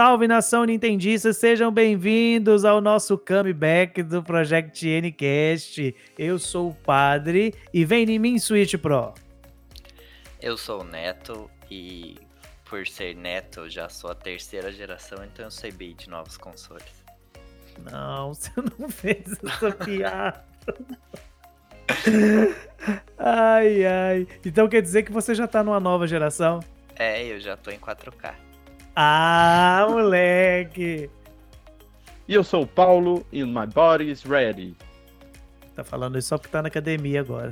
Salve nação Nintendista, sejam bem-vindos ao nosso comeback do Project Ncast. Eu sou o Padre e vem em mim Switch Pro. Eu sou o Neto e por ser Neto já sou a terceira geração, então eu sei bem de novos consoles. Não, você não fez essa piada. ai, ai. Então quer dizer que você já tá numa nova geração? É, eu já tô em 4K. Ah, moleque! E eu sou o Paulo e my body is ready. Tá falando isso só porque tá na academia agora.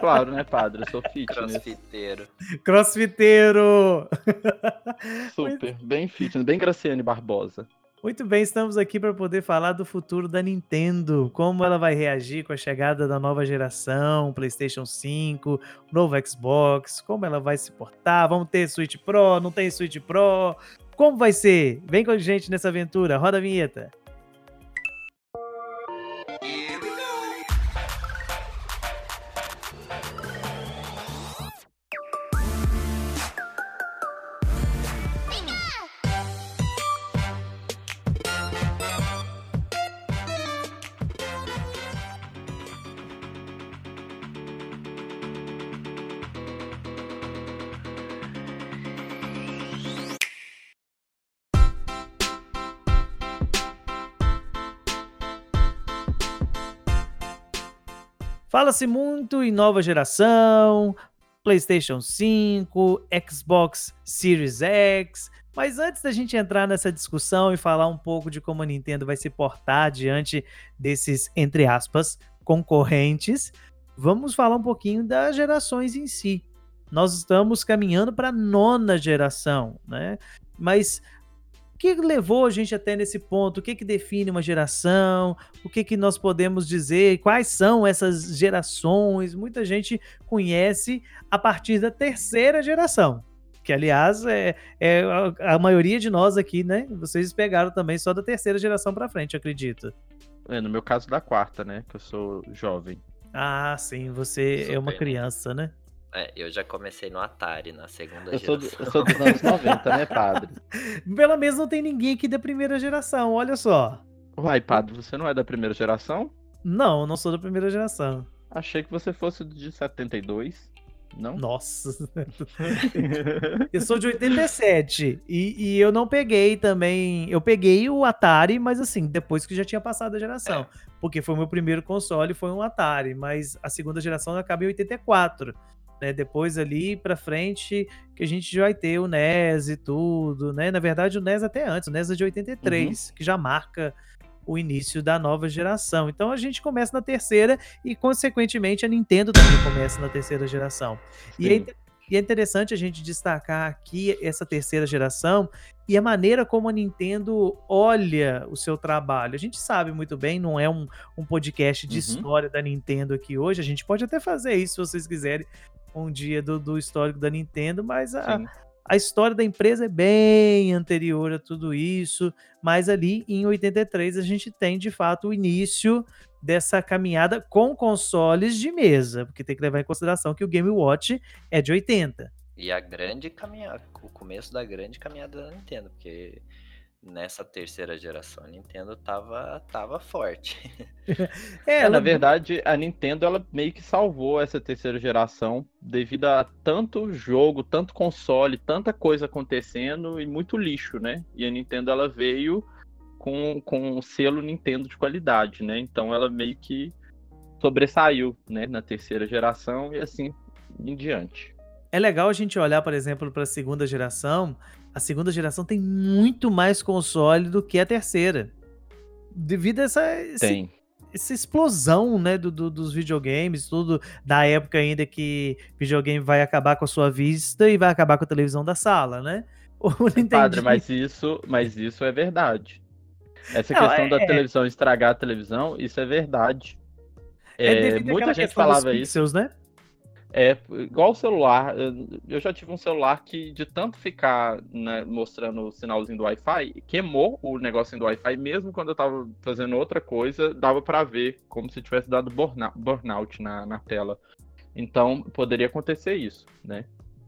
Claro, né, padre? Eu sou fitness. Crossfiteiro. Crossfiteiro! Super, bem fitness, bem Graciane Barbosa. Muito bem, estamos aqui para poder falar do futuro da Nintendo, como ela vai reagir com a chegada da nova geração, PlayStation 5, novo Xbox, como ela vai se portar, vamos ter Switch Pro, não tem Switch Pro, como vai ser? Vem com a gente nessa aventura, roda a vinheta. Fala-se muito em nova geração, PlayStation 5, Xbox Series X, mas antes da gente entrar nessa discussão e falar um pouco de como a Nintendo vai se portar diante desses, entre aspas, concorrentes, vamos falar um pouquinho das gerações em si. Nós estamos caminhando para a nona geração, né? Mas que levou a gente até nesse ponto? O que, que define uma geração? O que, que nós podemos dizer? Quais são essas gerações? Muita gente conhece a partir da terceira geração. Que, aliás, é, é a, a maioria de nós aqui, né? Vocês pegaram também só da terceira geração para frente, acredito. É, no meu caso, da quarta, né? Que eu sou jovem. Ah, sim, você é uma criança, né? É, eu já comecei no Atari, na segunda Eu sou, geração. eu sou dos anos 90, né, padre? Pelo menos não tem ninguém aqui da primeira geração, olha só. Uai, padre, você não é da primeira geração? Não, não sou da primeira geração. Achei que você fosse de 72. Não? Nossa. eu sou de 87 e, e eu não peguei também. Eu peguei o Atari, mas assim, depois que já tinha passado a geração. Porque foi o meu primeiro console, foi um Atari, mas a segunda geração acaba em 84. Né, depois ali pra frente que a gente já vai ter o NES e tudo, né? Na verdade, o NES até antes, o NES é de 83, que já marca o início da nova geração. Então a gente começa na terceira e, consequentemente, a Nintendo também começa na terceira geração. E é, e é interessante a gente destacar aqui essa terceira geração e a maneira como a Nintendo olha o seu trabalho. A gente sabe muito bem, não é um, um podcast de Uhum. história da Nintendo aqui hoje. A gente pode até fazer isso se vocês quiserem um dia do, do histórico da Nintendo, mas a, Sim. a história da empresa é bem anterior a tudo isso, mas ali em 83 a gente tem de fato o início dessa caminhada com consoles de mesa, porque tem que levar em consideração que o Game Watch é de 80. E a grande caminhada, o começo da grande caminhada da Nintendo, porque nessa terceira geração a Nintendo tava, tava forte. É, É, ela- na verdade, a Nintendo ela meio que salvou essa terceira geração devido a tanto jogo, tanto console, tanta coisa acontecendo e muito lixo, né? E a Nintendo ela veio com, com o selo Nintendo de qualidade, né? Então ela meio que sobressaiu, né, na terceira geração e assim em diante. É legal a gente olhar, por exemplo, para a segunda geração. A segunda geração tem muito mais console do que a terceira. Devido a essa, esse- essa explosão, né, do, do- dos videogames, tudo da época ainda que videogame vai acabar com a sua vista e vai acabar com a televisão da sala, né? Padre, mas isso, mas isso é verdade. Essa Não, questão da é- televisão estragar a televisão, isso é verdade. é É, muita gente falava isso. pixels, né? É igual o celular. eu- já tive um celular que, de tanto ficar né, mostrando o sinalzinho do Wi-Fi, queimou o negocinho do Wi-Fi, mesmo quando eu tava fazendo outra coisa, dava pra ver, como se tivesse dado burnout na, na tela. Então, poderia acontecer isso, né?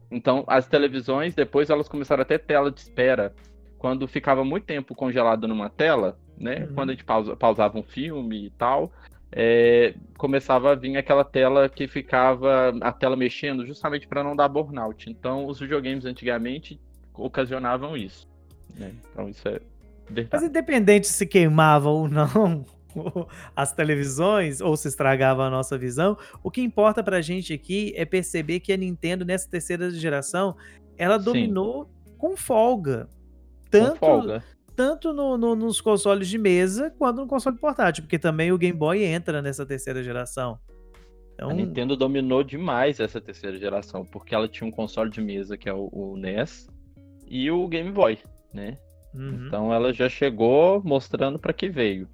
Então, as televisões, depois elas começaram a ter tela de espera. quando ficava muito tempo congelado numa tela, né? Uhum. Quando a gente pausa, pausava um filme e tal, é, começava a vir aquela tela que ficava a tela mexendo justamente para não dar burnout. Então, os videogames antigamente ocasionavam isso. Né? Então, isso é verdade. Mas independente se queimava ou não as televisões ou se estragava a nossa visão, o que importa pra gente aqui é perceber que a Nintendo nessa terceira geração, ela Sim. dominou com folga. Com Tanto, folga. Tanto no- no- nos consoles de mesa quanto no console portátil, porque também o Game Boy entra nessa terceira geração. Então, A Nintendo dominou demais essa terceira geração, porque ela tinha um console de mesa que é o, o NES e o Game Boy, né? uhum. Então ela já chegou mostrando para que veio.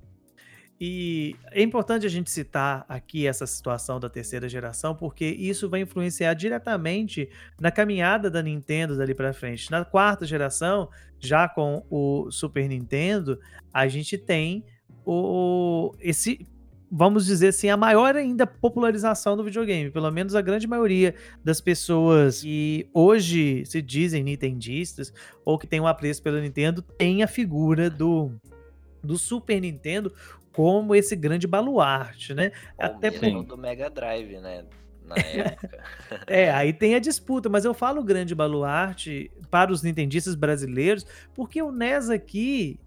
E é importante a gente citar aqui essa situação da terceira geração, porque isso vai influenciar diretamente na caminhada da Nintendo dali para frente. Na quarta geração, já com o Super Nintendo, a gente tem o esse vamos dizer assim, a maior ainda popularização do videogame. Pelo menos a grande maioria das pessoas que hoje se dizem nintendistas ou que tem um apreço pela Nintendo tem a figura do do Super Nintendo como esse grande baluarte, né? Ou Até mesmo por- do Mega Drive, né? Na época. É, aí tem a disputa, mas eu falo grande baluarte para os nintendistas brasileiros, porque o NES aqui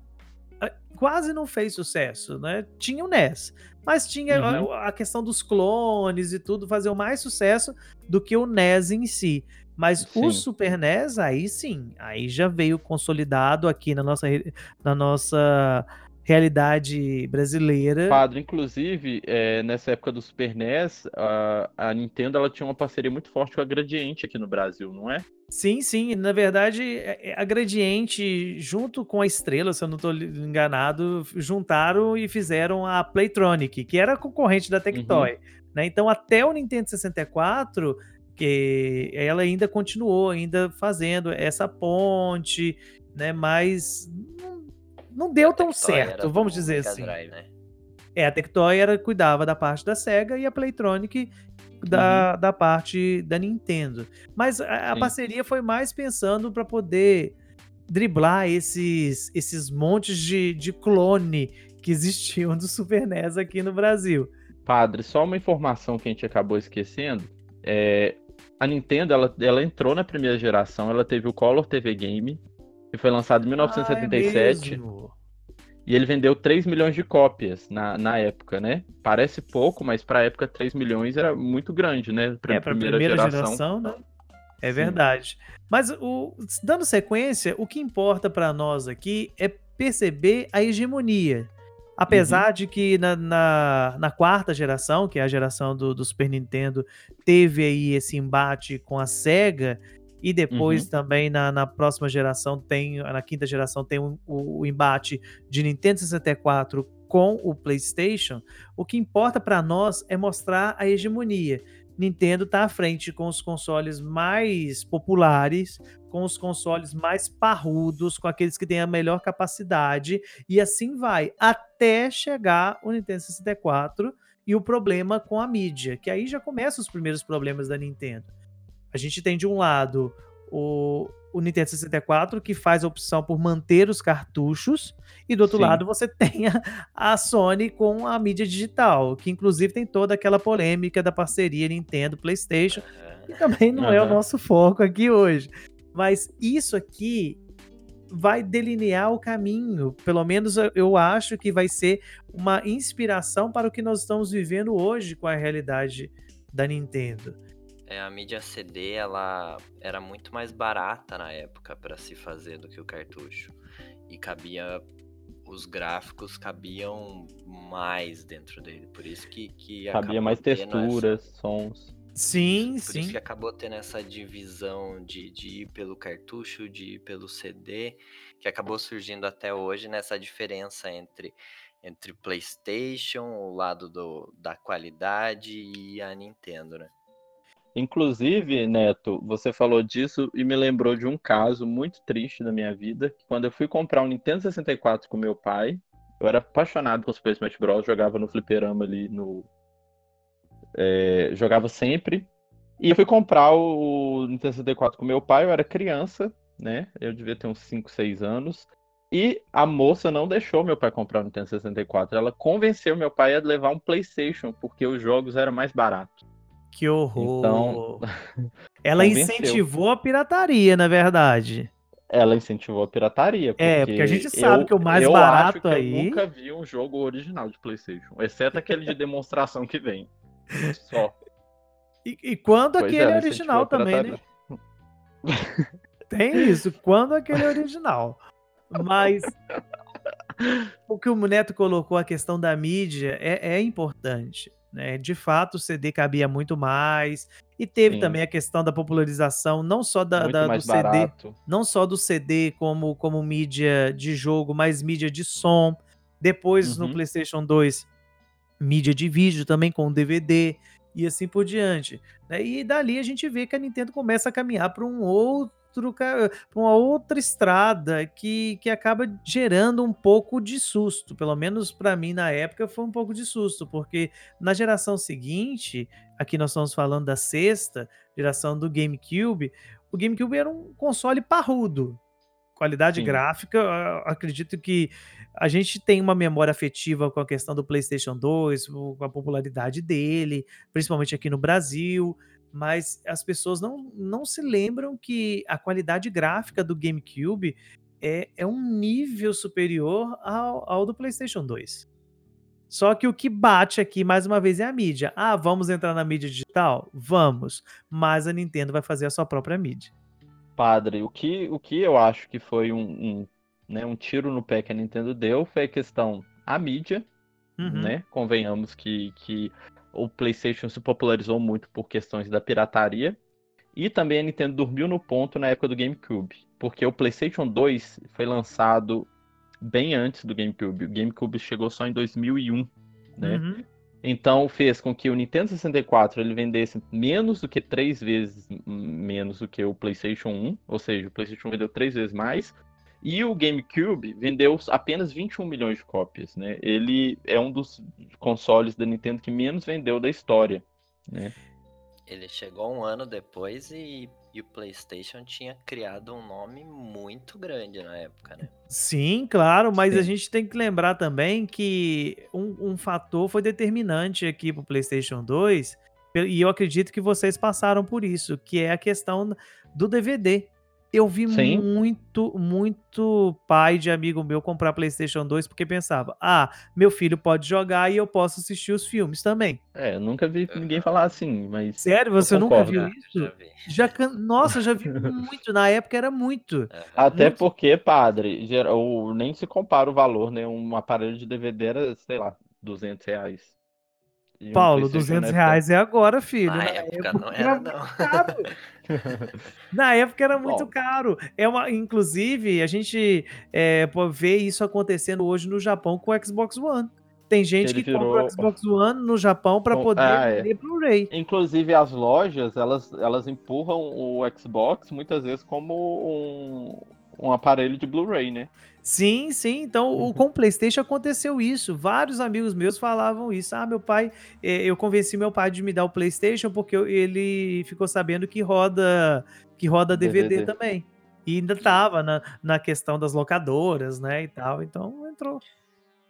quase não fez sucesso, né? Tinha o NES, mas tinha a- Uhum. a, questão dos clones e tudo fazer mais sucesso do que o NES em si. Mas o Sim. Super NES, aí sim, aí já veio consolidado aqui na nossa, na nossa realidade brasileira. Padre, inclusive, é, nessa época do Super NES, a, a Nintendo ela tinha uma parceria muito forte com a Gradiente aqui no Brasil, não é? Sim, sim. Na verdade, é- é a Gradiente, junto com a Estrela, se eu não estou enganado, juntaram e fizeram a Playtronic, que era concorrente da Tectoy. né? Então, até o Nintendo 64, que ela ainda continuou ainda fazendo essa ponte, né? Mas não, deu tão certo, vamos dizer assim. Drive, né? É, a Tectoy era, cuidava da parte da SEGA e a Playtronic da, da parte da Nintendo. Mas a, a parceria foi mais pensando para poder driblar esses, esses montes de, de clone que existiam do Super NES aqui no Brasil. Padre, só uma informação que a gente acabou esquecendo. É, a Nintendo, ela, ela entrou na primeira geração, ela teve o Color TV Game, que foi lançado em 1977, Ah, é e ele vendeu 3 milhões de cópias na, na época, né? Parece pouco, mas pra época 3 milhões era muito grande, né? Pra É, para a primeira geração, né? É Sim. verdade. Mas o, dando sequência, o que importa para nós aqui é perceber a hegemonia. Apesar Uhum. de que na, na, na quarta geração, que é a geração do, do Super Nintendo, teve aí esse embate com a SEGA, e depois Uhum. também na, na próxima geração tem, na quinta geração tem o, o- o embate de Nintendo 64 com o PlayStation, o que importa para nós é mostrar a hegemonia. Nintendo está à frente com os consoles mais populares, com os consoles mais parrudos, com aqueles que têm a melhor capacidade, e assim vai, até chegar o Nintendo 64 e o problema com a mídia, que aí já começam os primeiros problemas da Nintendo. A gente tem de um lado o, o Nintendo 64, que faz a opção por manter os cartuchos, e do outro Sim. lado você tem a, a Sony com a mídia digital, que inclusive tem toda aquela polêmica da parceria Nintendo-PlayStation, Aham. que também não é o nosso foco aqui hoje. Mas isso aqui vai delinear o caminho. Pelo menos eu acho que vai ser uma inspiração para o que nós estamos vivendo hoje com a realidade da Nintendo. É, a mídia CD ela era muito mais barata na época para se fazer do que o cartucho. E cabia. Os gráficos cabiam mais dentro dele. Por isso que. que Cabia mais tendo essa- texturas, sons. Sim, Por sim. isso que acabou tendo essa divisão de, de ir pelo cartucho, de ir pelo CD, que acabou surgindo até hoje nessa diferença entre, entre PlayStation, o lado do, da qualidade e a Nintendo, né? Inclusive, Neto, você falou disso e me lembrou de um caso muito triste da minha vida. Quando eu fui comprar um Nintendo 64 com meu pai, eu era apaixonado por Super Smash Bros. Jogava no fliperama ali no. é, jogava sempre. E eu fui comprar o Nintendo 64 com meu pai, eu era criança, né? Eu devia ter uns 5, 6 anos. E a moça não deixou meu pai comprar o Nintendo 64. Ela convenceu meu pai a levar um PlayStation, porque os jogos eram mais baratos. Que horror! Então, ela convenceu. incentivou a pirataria, na verdade. Ela incentivou a pirataria. Porque é, porque a gente sabe eu, que o mais barato aí. Eu nunca vi um jogo original de PlayStation, exceto aquele de demonstração que vem. Só. E, e quando pois aquele é, original também, né? Tem isso, quando aquele original. Mas o que o Neto colocou, a questão da mídia, é, é importante. Né? De fato, o CD cabia muito mais. E teve Sim. também a questão da popularização, não só da, da do CD, barato. não só do CD como, como mídia de jogo, mas mídia de som. Depois, uhum. no PlayStation 2, mídia de vídeo também com DVD e assim por diante. Né? E dali a gente vê que a Nintendo começa a caminhar para um outro para uma outra estrada que, que acaba gerando um pouco de susto. Pelo menos para mim na época foi um pouco de susto, porque na geração seguinte, aqui nós estamos falando da sexta geração do GameCube, o GameCube era um console parrudo. Qualidade Sim. gráfica, acredito que a gente tem uma memória afetiva com a questão do PlayStation 2, com a popularidade dele, principalmente aqui no Brasil mas as pessoas não, não se lembram que a qualidade gráfica do GameCube é, é um nível superior ao, ao do PlayStation 2. Só que o que bate aqui, mais uma vez, é a mídia. Ah, vamos entrar na mídia digital? Vamos. Mas a Nintendo vai fazer a sua própria mídia. Padre, o que, o que eu acho que foi um, um, né, um tiro no pé que a Nintendo deu foi a questão a mídia, uhum. né? Convenhamos que, que o PlayStation se popularizou muito por questões da pirataria. E também a Nintendo dormiu no ponto na época do GameCube, porque o PlayStation 2 foi lançado bem antes do GameCube. O GameCube chegou só em 2001, né? Uhum. Então fez com que o Nintendo 64 ele vendesse menos do que três vezes menos do que o PlayStation 1, ou seja, o PlayStation vendeu três vezes mais e o GameCube vendeu apenas 21 milhões de cópias, né? Ele é um dos consoles da Nintendo que menos vendeu da história, né? Ele chegou um ano depois e, e o PlayStation tinha criado um nome muito grande na época, né? Sim, claro, mas Sim. a gente tem que lembrar também que um, um fator foi determinante aqui para o PlayStation 2, e eu acredito que vocês passaram por isso, que é a questão do DVD. Eu vi Sim. muito, muito pai de amigo meu comprar PlayStation 2 porque pensava: ah, meu filho pode jogar e eu posso assistir os filmes também. É, eu nunca vi ninguém falar assim, mas. Sério, você nunca viu isso? Já, já Nossa, já vi muito. Na época era muito. Até muito... porque, padre, geral, nem se compara o valor, né? Um aparelho de DVD era, sei lá, 200 reais. Paulo, 200 reais é agora, filho. Na, Na época, época, não era, não. Na época era muito Bom. caro. É uma, inclusive, a gente é, vê isso acontecendo hoje no Japão com o Xbox One. Tem gente Ele que virou... compra o Xbox One no Japão para poder ah, é. Blu-ray. Inclusive as lojas, elas, elas empurram o Xbox muitas vezes como um, um aparelho de Blu-ray, né? Sim, sim. Então, o, uhum. com o PlayStation aconteceu isso. Vários amigos meus falavam isso. Ah, meu pai, eh, eu convenci meu pai de me dar o PlayStation porque ele ficou sabendo que roda que roda DVD, DVD. também. E ainda tava na, na questão das locadoras, né, e tal. Então, entrou.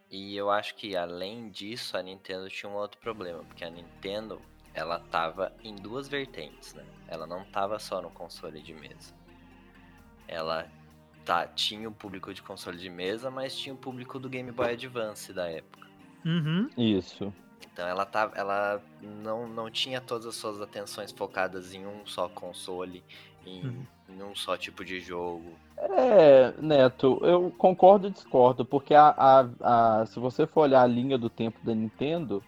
E eu acho que além disso, a Nintendo tinha um outro problema, porque a Nintendo, ela tava em duas vertentes, né? Ela não tava só no console de mesa. Ela tá, tinha o público de console de mesa, mas tinha o público do Game Boy Advance da época. Uhum. Isso. Então ela, tá, ela não, não tinha todas as suas atenções focadas em um só console, em, uhum. em um só tipo de jogo. É, Neto, eu concordo e discordo, porque a, a, a, se você for olhar a linha do tempo da Nintendo,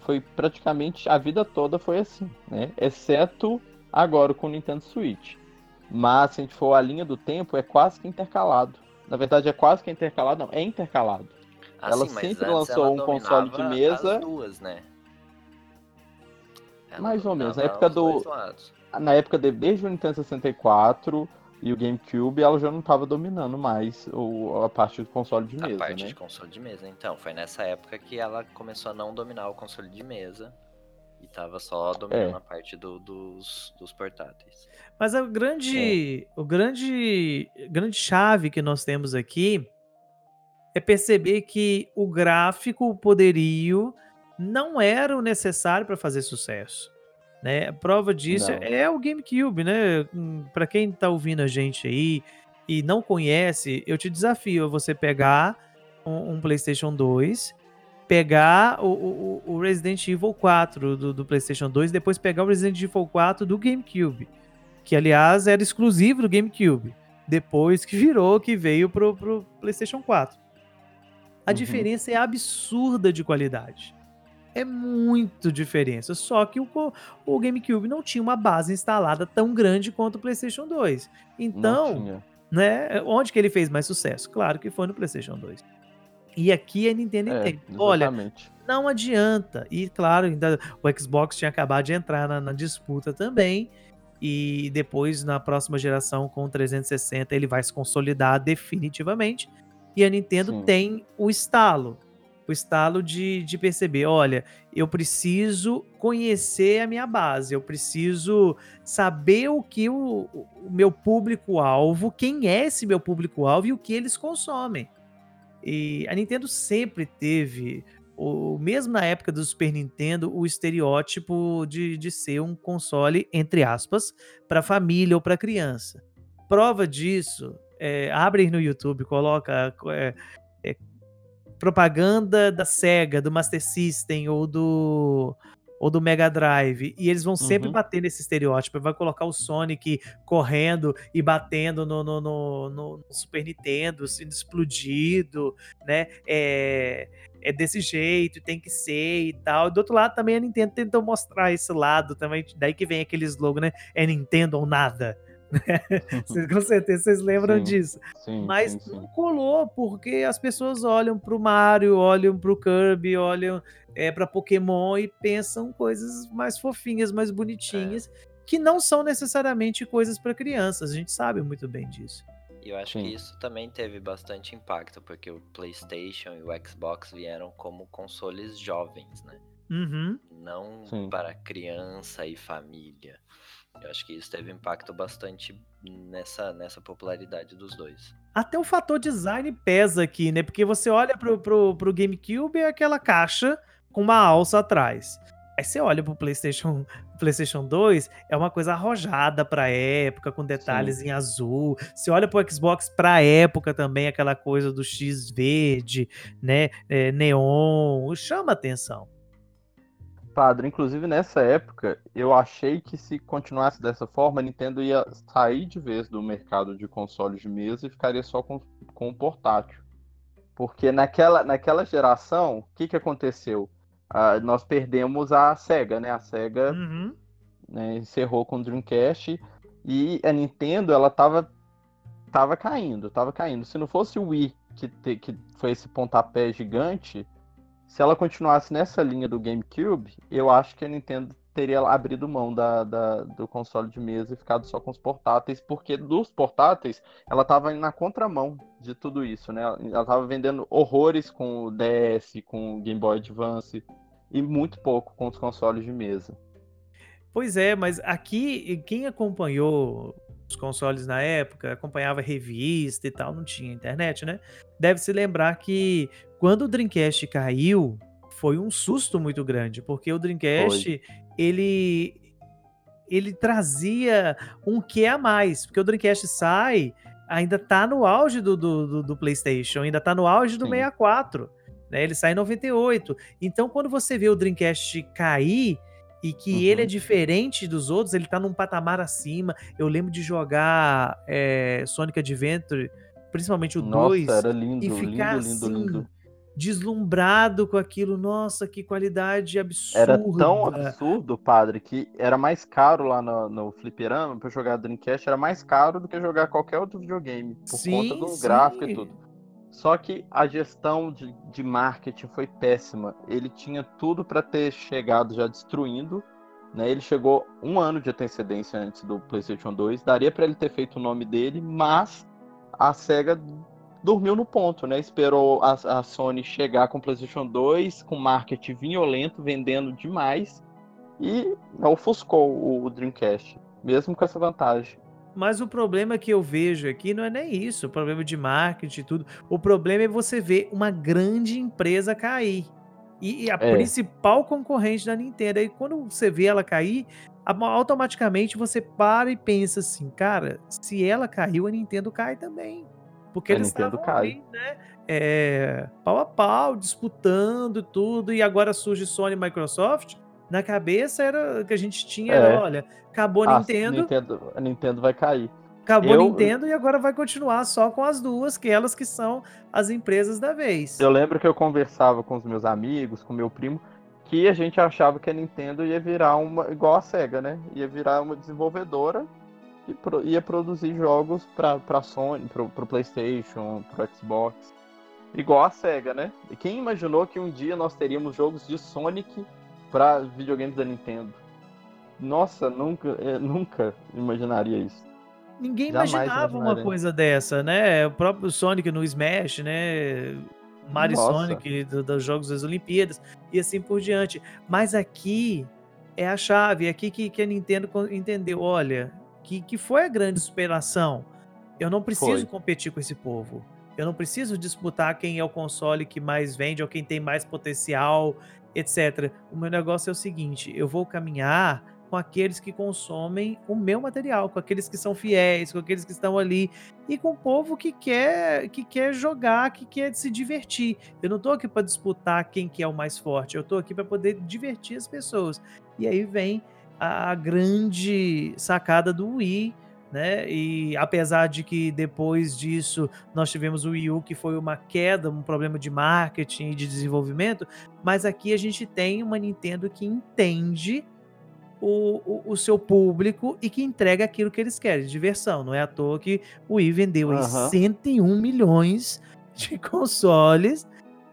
foi praticamente a vida toda foi assim, né? Exceto agora com o Nintendo Switch. Mas se a gente for a linha do tempo, é quase que intercalado. Na verdade, é quase que intercalado, não, é intercalado. Ah, ela sim, sempre lançou ela um console de mesa. Duas, né? Mais ou menos. Na época do. Na época de, desde o Nintendo 64 e o GameCube, ela já não estava dominando mais o, a parte do console de mesa. A parte né? de console de mesa, então. Foi nessa época que ela começou a não dominar o console de mesa. E tava só dominando é. a parte do, dos, dos portáteis. Mas a grande, é. o grande, grande chave que nós temos aqui é perceber que o gráfico, o poderio, não era o necessário para fazer sucesso. Né? A prova disso Não. é o GameCube, né? Para quem tá ouvindo a gente aí e não conhece, eu te desafio a você pegar um, um PlayStation 2, pegar o, o, o, Resident Evil 4 do, do, PlayStation 2, depois pegar o Resident Evil 4 do GameCube, que aliás era exclusivo do GameCube, depois que virou, que veio pro, pro PlayStation 4. A uhum. diferença é absurda de qualidade é muito diferença. Só que o, o GameCube não tinha uma base instalada tão grande quanto o PlayStation 2. Então, né, onde que ele fez mais sucesso? Claro que foi no PlayStation 2. E aqui a Nintendo é, entende. Olha, não adianta. E claro, ainda o Xbox tinha acabado de entrar na, na disputa também. E depois, na próxima geração, com o 360, ele vai se consolidar definitivamente. E a Nintendo Sim. tem o estalo o estalo de, de perceber: olha, eu preciso conhecer a minha base, eu preciso saber o que o, o meu público-alvo, quem é esse meu público-alvo e o que eles consomem. E a Nintendo sempre teve, o, mesmo na época do Super Nintendo, o estereótipo de, de ser um console, entre aspas, para família ou para criança. Prova disso, é, abre no YouTube, coloca é, é, propaganda da Sega, do Master System ou do ou do Mega Drive, e eles vão sempre uhum. bater nesse estereótipo, vai colocar o Sonic correndo e batendo no, no, no, no Super Nintendo, sendo explodido, né? É, é desse jeito, tem que ser e tal. Do outro lado também a Nintendo tentou mostrar esse lado também, daí que vem aquele slogan, né? É Nintendo ou nada. com certeza vocês lembram sim, disso. Sim, Mas sim, não colou, porque as pessoas olham pro Mario, olham pro Kirby, olham é, para Pokémon e pensam coisas mais fofinhas, mais bonitinhas, é. que não são necessariamente coisas para crianças. A gente sabe muito bem disso. E eu acho Sim. que isso também teve bastante impacto, porque o PlayStation e o Xbox vieram como consoles jovens, né? Uhum. Não Sim. para criança e família. Eu acho que isso teve impacto bastante nessa, nessa popularidade dos dois. Até o fator design pesa aqui, né? Porque você olha pro, pro, pro GameCube é aquela caixa com uma alça atrás. Aí você olha pro PlayStation, PlayStation 2, é uma coisa arrojada pra época, com detalhes Sim. em azul. Você olha pro Xbox pra época também, aquela coisa do X verde, né? É, neon, chama atenção. Padre, inclusive nessa época, eu achei que se continuasse dessa forma, a Nintendo ia sair de vez do mercado de consoles de mesa e ficaria só com, com o portátil. Porque naquela, naquela geração, o que, que aconteceu? Uh, nós perdemos a SEGA, né? A SEGA uhum. né, encerrou com o Dreamcast e a Nintendo, ela tava, tava caindo, tava caindo. Se não fosse o Wii, que, te, que foi esse pontapé gigante, se ela continuasse nessa linha do GameCube, eu acho que a Nintendo teria abrido mão da, da, do console de mesa e ficado só com os portáteis, porque dos portáteis ela estava na contramão de tudo isso, né? Ela estava vendendo horrores com o DS, com o Game Boy Advance e muito pouco com os consoles de mesa. Pois é, mas aqui quem acompanhou os consoles na época, acompanhava revista e tal, não tinha internet, né? Deve se lembrar que quando o Dreamcast caiu, foi um susto muito grande, porque o Dreamcast, foi. ele ele trazia um que a mais, porque o Dreamcast sai, ainda tá no auge do, do, do PlayStation, ainda tá no auge do Sim. 64, né? Ele sai em 98. Então, quando você vê o Dreamcast cair, e que uhum. ele é diferente dos outros, ele tá num patamar acima. Eu lembro de jogar é, Sonic Adventure, principalmente o 2, e ficar lindo, assim, lindo, lindo. deslumbrado com aquilo. Nossa, que qualidade absurda. Era tão absurdo, padre, que era mais caro lá no, no fliperama pra jogar Dreamcast, era mais caro do que jogar qualquer outro videogame, por sim, conta do sim. gráfico e tudo. Só que a gestão de, de marketing foi péssima. Ele tinha tudo para ter chegado já destruindo. Né? Ele chegou um ano de antecedência antes do PlayStation 2. Daria para ele ter feito o nome dele, mas a SEGA dormiu no ponto, né? Esperou a, a Sony chegar com o PlayStation 2, com marketing violento, vendendo demais, e ofuscou o, o Dreamcast, mesmo com essa vantagem. Mas o problema que eu vejo aqui não é nem isso, o problema de marketing e tudo. O problema é você ver uma grande empresa cair. E, e a É. principal concorrente da Nintendo. Aí quando você vê ela cair, automaticamente você para e pensa assim, cara, se ela caiu, a Nintendo cai também. Porque A eles Nintendo estavam cai. ali, né? é, pau a pau, disputando tudo, e agora surge Sony e Microsoft. Na cabeça era que a gente tinha, É. era, olha, acabou a A Nintendo, Nintendo, a Nintendo vai cair. acabou eu- Nintendo e agora vai continuar só com as duas, que elas que são as empresas da vez. Eu lembro que eu conversava com os meus amigos, com meu primo, que a gente achava que a Nintendo ia virar uma. igual a SEGA, né? Ia virar uma desenvolvedora e pro- ia produzir jogos pra, pra Sony, pro, pro PlayStation, pro Xbox. Igual a SEGA, né? E quem imaginou que um dia nós teríamos jogos de Sonic pra videogames da Nintendo? Nossa, nunca, é, nunca imaginaria isso. Ninguém Jamais imaginava uma coisa dessa, né? O próprio Sonic no Smash, né? Mario Nossa. Sonic do- dos Jogos das Olimpíadas e assim por diante. Mas aqui é a chave, é aqui que, que a Nintendo entendeu. Olha, que, que foi a grande superação. Eu não preciso Foi. competir com esse povo. Eu não preciso disputar quem é o console que mais vende ou quem tem mais potencial, etc. O meu negócio é o seguinte: eu vou caminhar com aqueles que consomem o meu material, com aqueles que são fiéis, com aqueles que estão ali e com o povo que quer que quer jogar, que quer se divertir. Eu não tô aqui para disputar quem que é o mais forte, eu tô aqui para poder divertir as pessoas. E aí vem a grande sacada do Wii, né? E apesar de que depois disso nós tivemos o Wii U que foi uma queda, um problema de marketing e de desenvolvimento, mas aqui a gente tem uma Nintendo que entende o, o, o seu público e que entrega aquilo que eles querem, diversão. Não é à toa que o Wii vendeu Aham. 101 milhões de consoles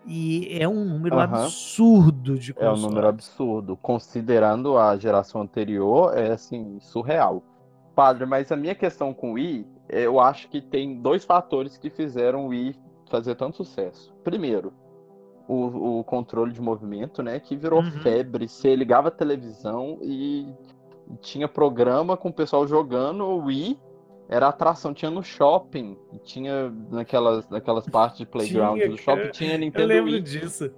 e é um número Aham. absurdo de É um consoles. número absurdo. Considerando a geração anterior, é assim, surreal. Padre, mas a minha questão com o Wii, eu acho que tem dois fatores que fizeram o Wii fazer tanto sucesso. Primeiro, o, o controle de movimento, né? Que virou Uhum. febre. Você ligava a televisão e tinha programa com o pessoal jogando o Wii. Era atração, tinha no shopping, tinha naquelas, naquelas partes de playground Tinha, do shopping, cara. tinha Eu Nintendo lembro Wii. disso.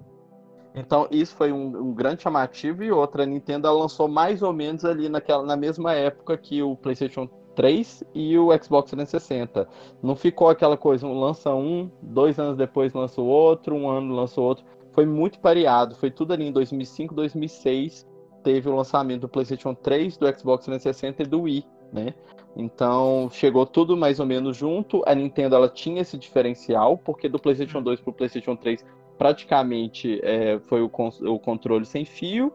Então, isso foi um, um grande chamativo. E outra, a Nintendo lançou mais ou menos ali naquela, na mesma época que o PlayStation 3 e o Xbox 360. Não ficou aquela coisa, um lança um, dois anos depois lança o outro, um ano lança o outro. Foi muito pareado. Foi tudo ali em 2005, 2006. Teve o lançamento do PlayStation 3, do Xbox 360 e do Wii, né? Então, chegou tudo mais ou menos junto. A Nintendo ela tinha esse diferencial, porque do PlayStation 2 para o PlayStation 3 praticamente é, foi o, o controle sem fio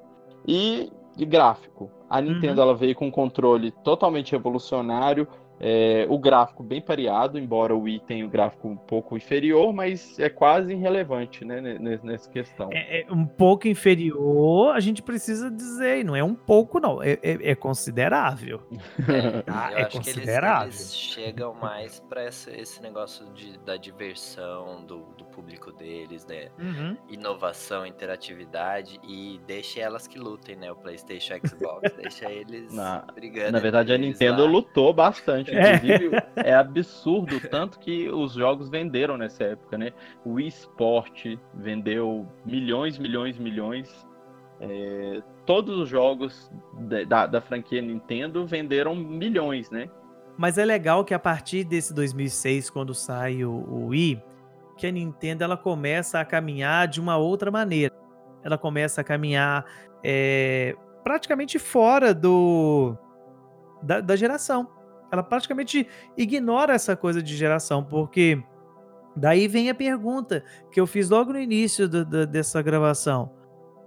e, gráfico. A Nintendo ela veio com um controle totalmente revolucionário, é, o gráfico bem pareado, embora o Wii tenha o gráfico um pouco inferior, mas é quase irrelevante né, ne- ne- nessa questão. É, é um pouco inferior, a gente precisa dizer, e não é um pouco, não, é, é- é considerável. É, Ah, eu é acho que eles, considerável. eles chegam mais para esse, esse negócio de, da diversão do, do público deles, né? Uhum. Inovação, interatividade e deixe elas que lutem, né? O PlayStation e Xbox. deixa eles Na- brigando. Na verdade, a Nintendo lá. lutou bastante. É. Inclusive, é absurdo o tanto que os jogos venderam nessa época, né? O Wii Sport vendeu milhões, milhões, milhões. É, todos os jogos da, da- da franquia Nintendo venderam milhões, né? Mas é legal que a partir desse 2006, quando sai o, o Wii, que a Nintendo ela começa a caminhar de uma outra maneira. Ela começa a caminhar é, praticamente fora do da, da geração. Ela praticamente ignora essa coisa de geração, porque daí vem a pergunta que eu fiz logo no início do- do- dessa gravação.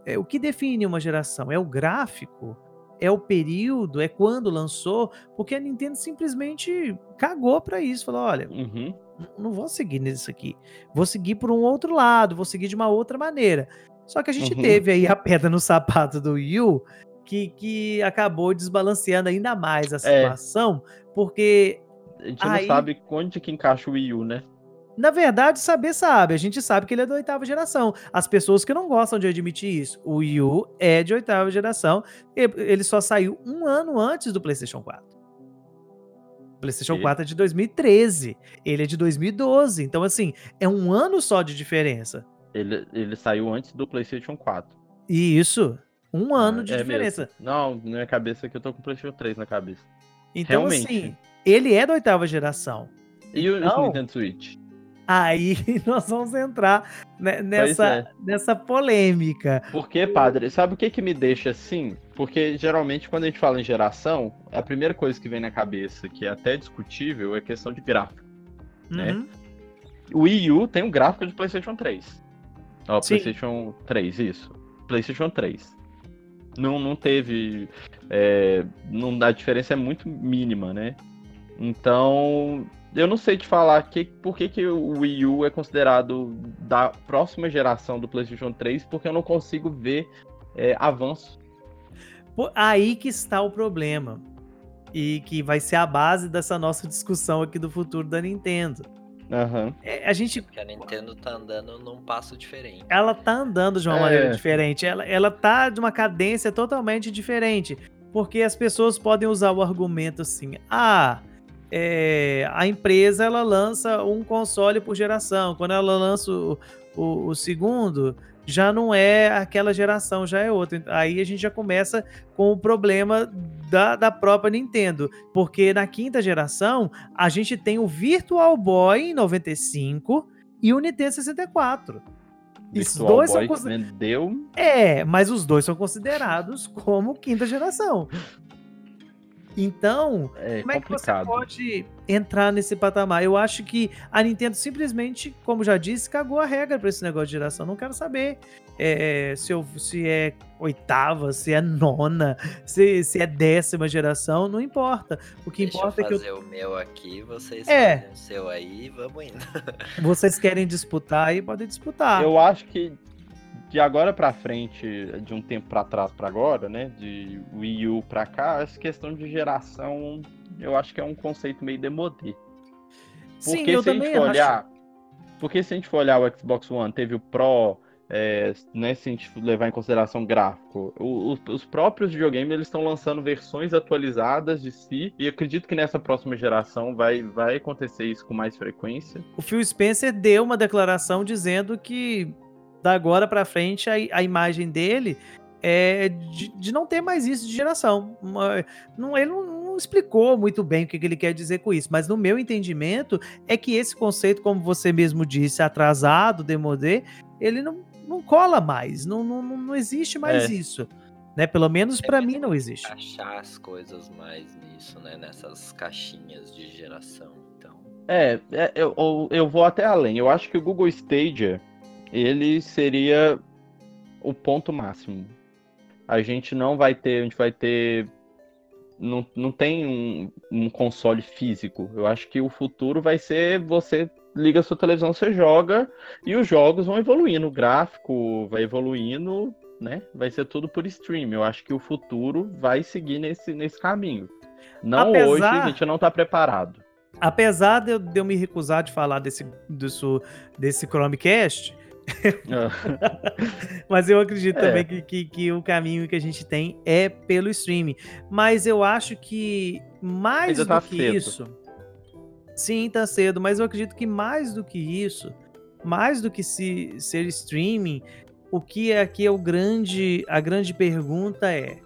É, o que define uma geração? É o gráfico? É o período? É quando lançou? Porque a Nintendo simplesmente cagou pra isso. Falou: olha, Uhum. não vou seguir nisso aqui. Vou seguir por um outro lado, vou seguir de uma outra maneira. Só que a gente Uhum. teve aí a pedra no sapato do Wii U, que, que acabou desbalanceando ainda mais a situação, porque, A gente Aí- não sabe onde que encaixa o Wii U, né? na verdade, saber sabe. A gente sabe que ele é da oitava geração. As pessoas que não gostam de admitir isso, o Wii U é de oitava geração. e- Ele só saiu um ano antes do PlayStation 4. PlayStation Ele- 4 é de 2013. Ele é de 2012. Então, assim, é um ano só de diferença. Ele, ele saiu antes do PlayStation 4. E isso, um ano Ah, de é diferença. mesmo. Não, na minha cabeça que eu tô com o PlayStation 3 na cabeça. Então, Realmente. assim, ele é da oitava geração. E o Então- Nintendo Switch? Aí nós vamos entrar ne- nessa, é. nessa polêmica. Porque, padre, sabe o que que me deixa assim? Porque geralmente quando a gente fala em geração, a primeira coisa que vem na cabeça, que é até discutível, é questão de gráfico. né? Uhum. O Wii U tem um gráfico de PlayStation 3. Ó, Sim. PlayStation 3, isso. PlayStation 3. Não, não teve. é, não, a diferença é muito mínima, né? Então, eu não sei te falar que, por que, que o Wii U é considerado da próxima geração do PlayStation 3, porque eu não consigo ver é, avanço. Aí que está o problema. E que vai ser a base dessa nossa discussão aqui do futuro da Nintendo. Aham. É, a gente Porque a Nintendo tá andando num passo diferente. ela tá andando de uma É. maneira diferente. Ela, ela tá de uma cadência totalmente diferente. Porque as pessoas podem usar o argumento assim: ah, é, a empresa ela lança um console por geração. Quando ela lança o, o- o segundo, já não é aquela geração, já é outra. Aí a gente já começa com o problema da, da própria Nintendo. Porque na quinta geração, a gente tem o Virtual Boy em 95 e o Nintendo 64. Esses Virtual dois são Boy consi- vendeu. É, mas os dois são considerados como quinta geração. Então, É como é que você complicado. pode entrar nesse patamar? Eu acho que a Nintendo simplesmente, como já disse, cagou a regra para esse negócio de geração. Não quero saber é, se, eu- se é oitava, se é nona, se, se é décima geração, não importa. O que Deixa importa eu é que eu- fazer o meu aqui, vocês É. fazem o seu aí vamos indo. vocês querem disputar aí, podem disputar. Eu acho que de agora pra frente, de um tempo pra trás pra agora, né, de Wii U pra cá, essa questão de geração, eu acho que é um conceito meio demodê. Sim, Porque eu se a gente for acho. olhar, porque se a gente for olhar o Xbox One, teve o Pro, é, né, se a gente levar em consideração gráfico, o- os, os próprios videogames eles estão lançando versões atualizadas de si, e acredito que nessa próxima geração vai, vai acontecer isso com mais frequência. O Phil Spencer deu uma declaração dizendo que da agora pra frente a, a imagem dele é de, de não ter mais isso de geração. Não, ele não, não explicou muito bem o que, que ele quer dizer com isso, mas no meu entendimento é que esse conceito, como você mesmo disse, atrasado, demodê, ele não, não cola mais, não, não, não existe mais É. isso. Né? Pelo menos pra mim não existe. Achar as coisas mais nisso, né? Nessas caixinhas de geração. Então, É, é, eu, eu, eu vou até além. Eu acho que o Google Stadia, ele seria o ponto máximo. A gente não vai ter, a gente vai ter, não, não tem um, um console físico. Eu acho que o futuro vai ser você liga a sua televisão, você joga e os jogos vão evoluindo, o gráfico vai evoluindo, né? Vai ser tudo por stream. Eu acho que o futuro vai seguir nesse, nesse caminho. Não Apesar- hoje, a gente não tá preparado. Apesar de eu, de eu me recusar de falar desse, desse, desse Chromecast, Mas eu acredito É. também que, que, que o caminho que a gente tem é pelo streaming. Mas eu acho que mais Ainda do tá que cedo. isso. Sim, tá cedo, mas eu acredito que mais do que isso, mais do que se, ser streaming, o que é aqui é o grande. A grande pergunta é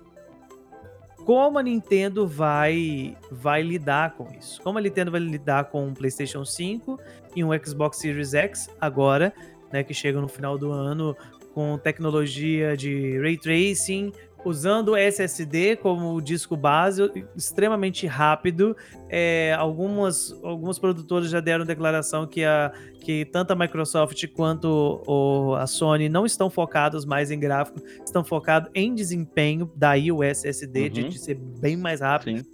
como a Nintendo vai vai lidar com isso? Como a Nintendo vai lidar com um PlayStation 5 e um Xbox Series X agora, né, que chega no final do ano com tecnologia de ray tracing, usando SSD como disco base, extremamente rápido. É, algumas algumas produtoras já deram declaração que a que tanto a Microsoft quanto o- a Sony não estão focados mais em gráfico, estão focados em desempenho, daí o SSD de, Uhum. de ser bem mais rápido. Sim.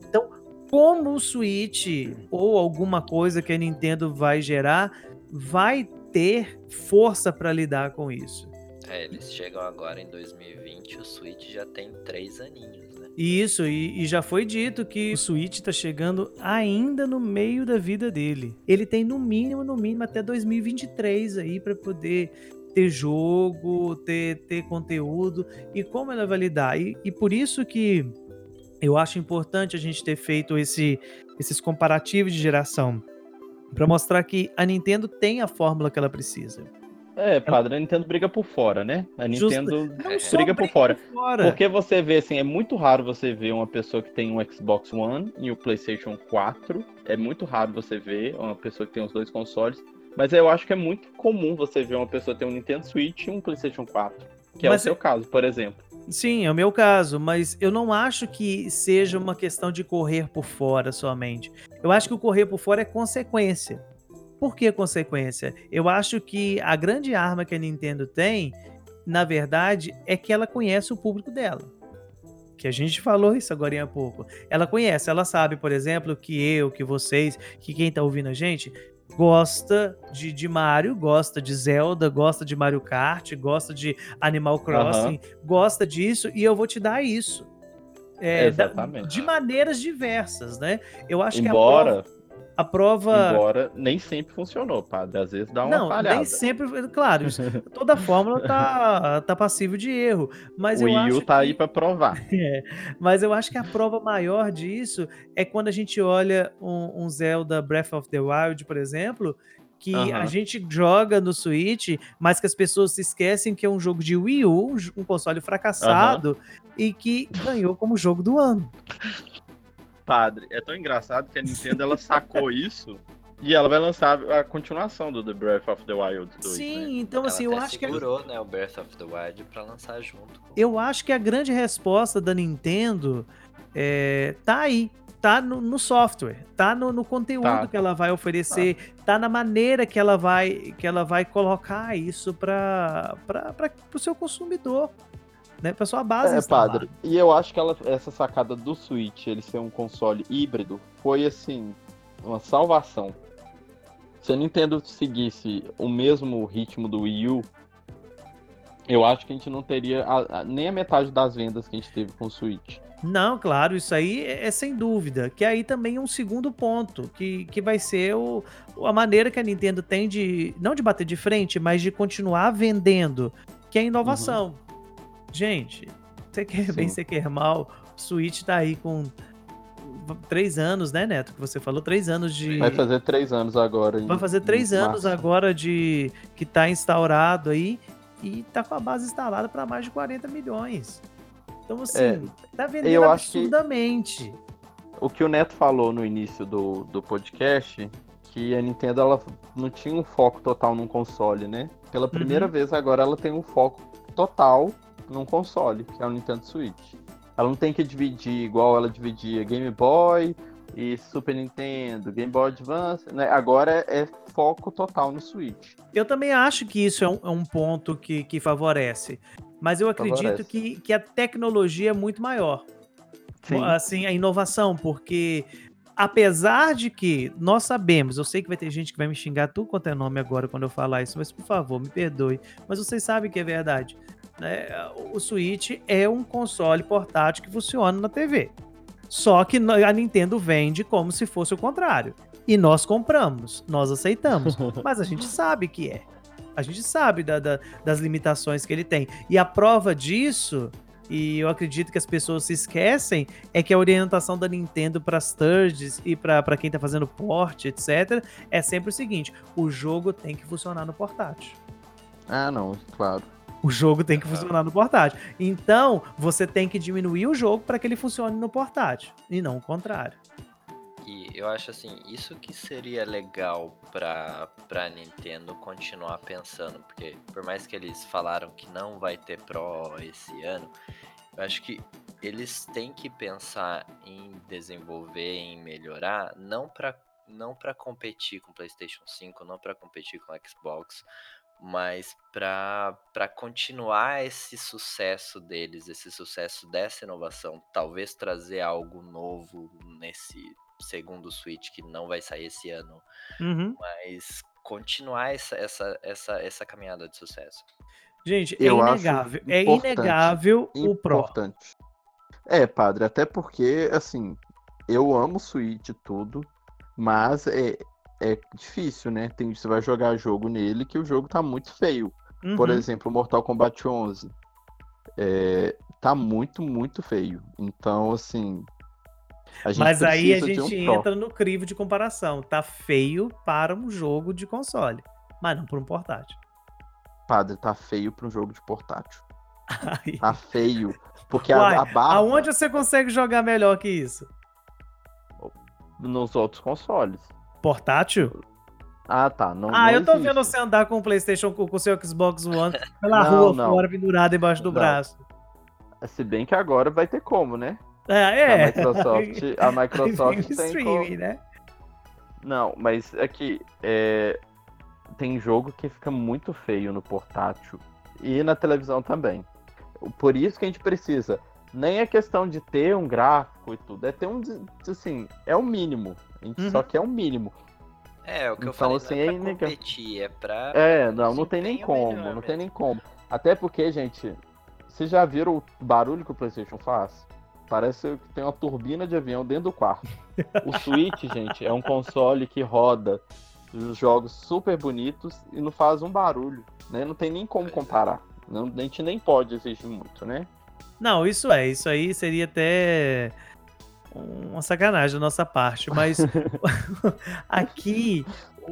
Como o Switch ou alguma coisa que a Nintendo vai gerar vai ter força para lidar com isso. é, eles chegam agora em 2020, o Switch já tem três aninhos, né? Isso, e, e já foi dito que o Switch tá chegando ainda no meio da vida dele. Ele tem no mínimo, no mínimo até 2023 aí para poder ter jogo, ter, ter conteúdo e como ela vai lidar. E, e por isso que Eu acho importante a gente ter feito esse, esses comparativos de geração para mostrar que a Nintendo tem a fórmula que ela precisa. É, padre, a Nintendo briga por fora, né? A Nintendo briga por fora. por fora. Porque você vê, assim, é muito raro você ver uma pessoa que tem um Xbox One e o PlayStation 4. É muito raro você ver uma pessoa que tem os dois consoles. Mas eu acho que é muito comum você ver uma pessoa ter um Nintendo Switch e um PlayStation 4. Que é Mas o seu caso, por exemplo. Sim, é o meu caso, mas eu não acho que seja uma questão de correr por fora somente. Eu acho que o correr por fora é consequência. Por que consequência? Eu acho que a grande arma que a Nintendo tem, na verdade, é que ela conhece o público dela. Que a gente falou isso agora há pouco. Ela conhece, ela sabe, por exemplo, que eu, que vocês, que quem tá ouvindo a gente, gosta de, de Mario, gosta de Zelda, gosta de Mario Kart, gosta de Animal Crossing, gosta disso, e eu vou te dar isso. É, da- Exatamente. de maneiras diversas, né? Eu acho Embora, que a prova, a prova embora nem sempre funcionou, padre. Às vezes dá uma não, falhada. nem sempre, claro, toda fórmula tá, tá passível de erro, mas o eu Wii U acho tá que, aí pra provar. é, mas eu acho que a prova maior disso é quando a gente olha um, um Zelda Breath of the Wild, por exemplo, que a Aham. gente joga no Switch, mas que as pessoas se esquecem que é um jogo de Wii U, um um console fracassado, e que ganhou como jogo do ano. Padre, é tão engraçado que a Nintendo ela sacou isso e ela vai lançar a continuação do The Breath of the Wild 2. Sim, né? então Ela assim, eu acho que segurou, né, o Breath of the Wild pra lançar junto. com- eu acho que a grande resposta da Nintendo é, tá aí. Tá no, no software, tá no, no conteúdo Tá. que ela vai oferecer, tá. na maneira que ela vai que ela vai colocar isso para o seu consumidor, né? Para sua base É, padre. E eu acho que ela, essa sacada do Switch, ele ser um console híbrido, foi assim, uma salvação. Se a Nintendo seguisse o mesmo ritmo do Wii U, eu acho que a gente não teria a- a- nem a metade das vendas que a gente teve com o Switch. Não, claro, isso aí é, é sem dúvida. Que aí também é um segundo ponto, que, que vai ser o, a maneira que a Nintendo tem de, não de bater de frente, mas de continuar vendendo, que é a inovação. Gente, você quer bem, Sim. você quer mal, o Switch tá aí com três anos, né, Neto? Que você falou, três anos de. Vai fazer três anos agora. em- Vai fazer três anos agora de que tá instaurado aí e tá com a base instalada para mais de 40 milhões. Então, assim, É, tá vendendo eu acho que- absurdamente. O que o Neto falou no início do, do podcast, que a Nintendo ela não tinha um foco total num console, né? Pela primeira Uhum. vez agora ela tem um foco total num console, que é o Nintendo Switch. Ela não tem que dividir igual ela dividia Game Boy e Super Nintendo, Game Boy Advance, né? Agora é foco total no Switch. Eu também acho que isso é um, é um ponto que, que favorece. Mas eu acredito Favorece. que, que a tecnologia é muito maior. Assim, a inovação, porque apesar de que nós sabemos, eu sei que vai ter gente que vai me xingar tudo quanto é nome agora quando eu falar isso, mas por favor, me perdoe. Mas vocês sabem que é verdade. Né? O Switch é um console portátil que funciona na TV. Só que a Nintendo vende como se fosse o contrário. E nós compramos, nós aceitamos. Mas a gente sabe que é. A gente sabe da- da- das limitações que ele tem. E a prova disso, e eu acredito que as pessoas se esquecem, é que a orientação da Nintendo para as thirds e para quem tá fazendo port, etc., é sempre o seguinte: o jogo tem que funcionar no portátil. Ah, não, claro. O jogo tem que funcionar no portátil. Então, você tem que diminuir o jogo para que ele funcione no portátil, e não o contrário. E eu acho assim, isso que seria legal pra, pra Nintendo continuar pensando, porque por mais que eles falaram que não vai ter Pro esse ano, eu acho que eles têm que pensar em desenvolver, em melhorar, não pra não para competir com o PlayStation 5, não para competir com o Xbox, mas para para continuar esse sucesso deles, esse sucesso dessa inovação, talvez trazer algo novo nesse segundo Switch que não vai sair esse ano, Uhum. mas continuar essa, essa, essa, essa caminhada de sucesso. Gente, Eu é acho inegável. É importante, inegável o Pro. Importante. É, padre, até porque, assim, eu amo Switch e tudo, mas é, é difícil, né? Tem, você vai jogar jogo nele que o jogo tá muito feio. Por Uhum. exemplo, Mortal Kombat 11. É, tá muito, muito feio. Então, assim, Mas aí a gente um entra no crivo de comparação. Tá feio para um jogo de console, mas não para um portátil. Padre, tá feio para um jogo de portátil. Ai. Tá feio. Porque Uai, a, a barra. Aonde você consegue jogar melhor que isso? Nos outros consoles. Portátil? Ah, tá. Não, ah, não eu tô existe. vendo você andar com o PlayStation com o seu Xbox One pela não, rua não. fora, pendurado embaixo do braço. Se bem que agora vai ter como, né? É, é. A Microsoft, a Microsoft tem streaming, como... né? Não, mas é que é... tem jogo que fica muito feio no portátil e na televisão também. Por isso que a gente precisa. Nem é questão de ter um gráfico e tudo, é ter um. Assim, é o mínimo. A gente uhum. só quer o mínimo. É, o que então, eu falei assim, não é pra é competir, é pra... É, não, não tem nem como, não mesmo. tem nem como. Até porque, gente, vocês já viram o barulho que o Playstation faz? Parece que tem uma turbina de avião dentro do quarto. O Switch, gente, é um console que roda jogos super bonitos e não faz um barulho, né? Não tem nem como comparar. Não, a gente nem pode exigir muito, né? Não, isso é, isso aí seria até uma sacanagem da nossa parte, mas aqui